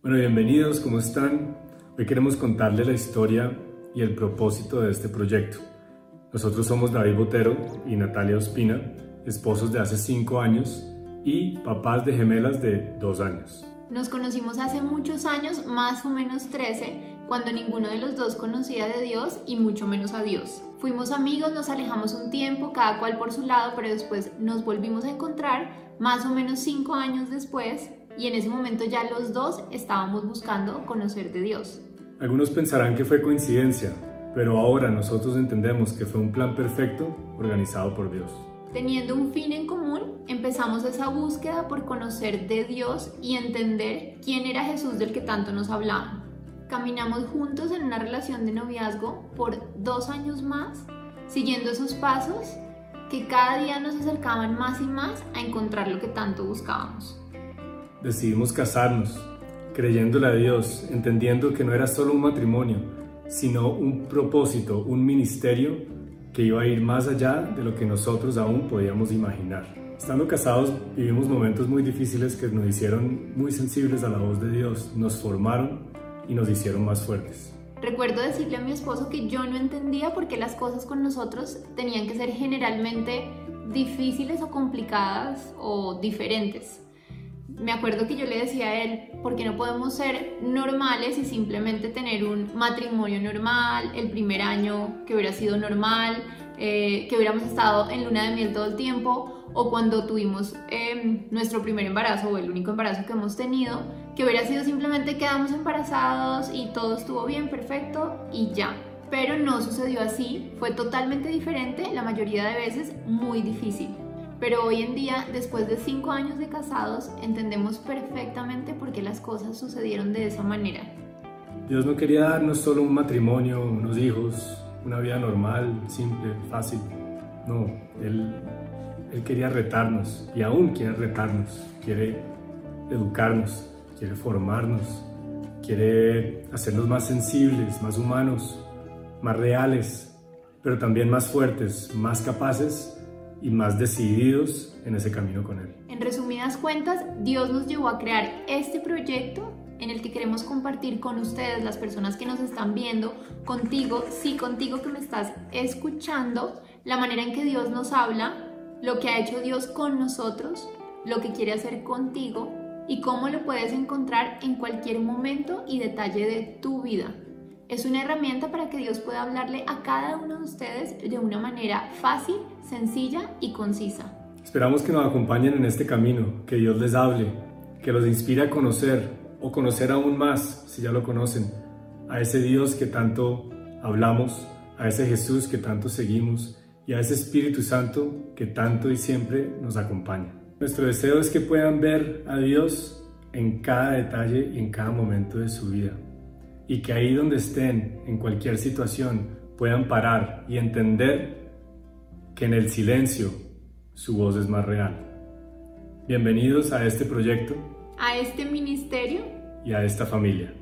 Bueno, bienvenidos, ¿cómo están? Hoy queremos contarles la historia y el propósito de este proyecto. Nosotros somos David Botero y Natalia Ospina, esposos de hace 5 años y papás de gemelas de 2 años. Nos conocimos hace muchos años, más o menos 13, cuando ninguno de los dos conocía de Dios y mucho menos a Dios. Fuimos amigos, nos alejamos un tiempo, cada cual por su lado, pero después nos volvimos a encontrar más o menos 5 años después y en ese momento ya los dos estábamos buscando conocer de Dios. Algunos pensarán que fue coincidencia, pero ahora nosotros entendemos que fue un plan perfecto organizado por Dios. Teniendo un fin en común, empezamos esa búsqueda por conocer de Dios y entender quién era Jesús del que tanto nos hablaban. Caminamos juntos en una relación de noviazgo por dos años más, siguiendo esos pasos que cada día nos acercaban más y más a encontrar lo que tanto buscábamos decidimos casarnos, creyéndole a Dios, entendiendo que no era solo un matrimonio, sino un propósito, un ministerio que iba a ir más allá de lo que nosotros aún podíamos imaginar. Estando casados vivimos momentos muy difíciles que nos hicieron muy sensibles a la voz de Dios, nos formaron y nos hicieron más fuertes. Recuerdo decirle a mi esposo que yo no entendía por qué las cosas con nosotros tenían que ser generalmente difíciles o complicadas o diferentes me acuerdo que yo le decía a él, ¿por qué no podemos ser normales y simplemente tener un matrimonio normal, el primer año que hubiera sido normal, eh, que hubiéramos estado en luna de miel todo el tiempo, o cuando tuvimos em, nuestro primer embarazo o el único embarazo que hemos tenido, que hubiera sido simplemente quedamos embarazados y todo estuvo bien, perfecto y ya. Pero no sucedió así, fue totalmente diferente, la mayoría de veces muy difícil. Pero hoy en día, después de cinco años de casados, entendemos perfectamente por qué las cosas sucedieron de esa manera. Dios no quería darnos solo un matrimonio, unos hijos, una vida normal, simple, fácil. No, Él, él quería retarnos y aún quiere retarnos, quiere educarnos, quiere formarnos, quiere hacernos más sensibles, más humanos, más reales, pero también más fuertes, más capaces y más decididos en ese camino con Él. En resumidas cuentas, Dios nos llevó a crear este proyecto en el que queremos compartir con ustedes, las personas que nos están viendo, contigo, sí, contigo que me estás escuchando, la manera en que Dios nos habla, lo que ha hecho Dios con nosotros, lo que quiere hacer contigo y cómo lo puedes encontrar en cualquier momento y detalle de tu vida. Es una herramienta para que Dios pueda hablarle a cada uno de ustedes de una manera fácil, sencilla y concisa. Esperamos que nos acompañen en este camino, que Dios les hable, que los inspire a conocer o conocer aún más, si ya lo conocen, a ese Dios que tanto hablamos, a ese Jesús que tanto seguimos y a ese Espíritu Santo que tanto y siempre nos acompaña. Nuestro deseo es que puedan ver a Dios en cada detalle y en cada momento de su vida y que ahí donde estén, en cualquier situación, puedan parar y entender que en el silencio su voz es más real. Bienvenidos a este proyecto, a este ministerio y a esta familia.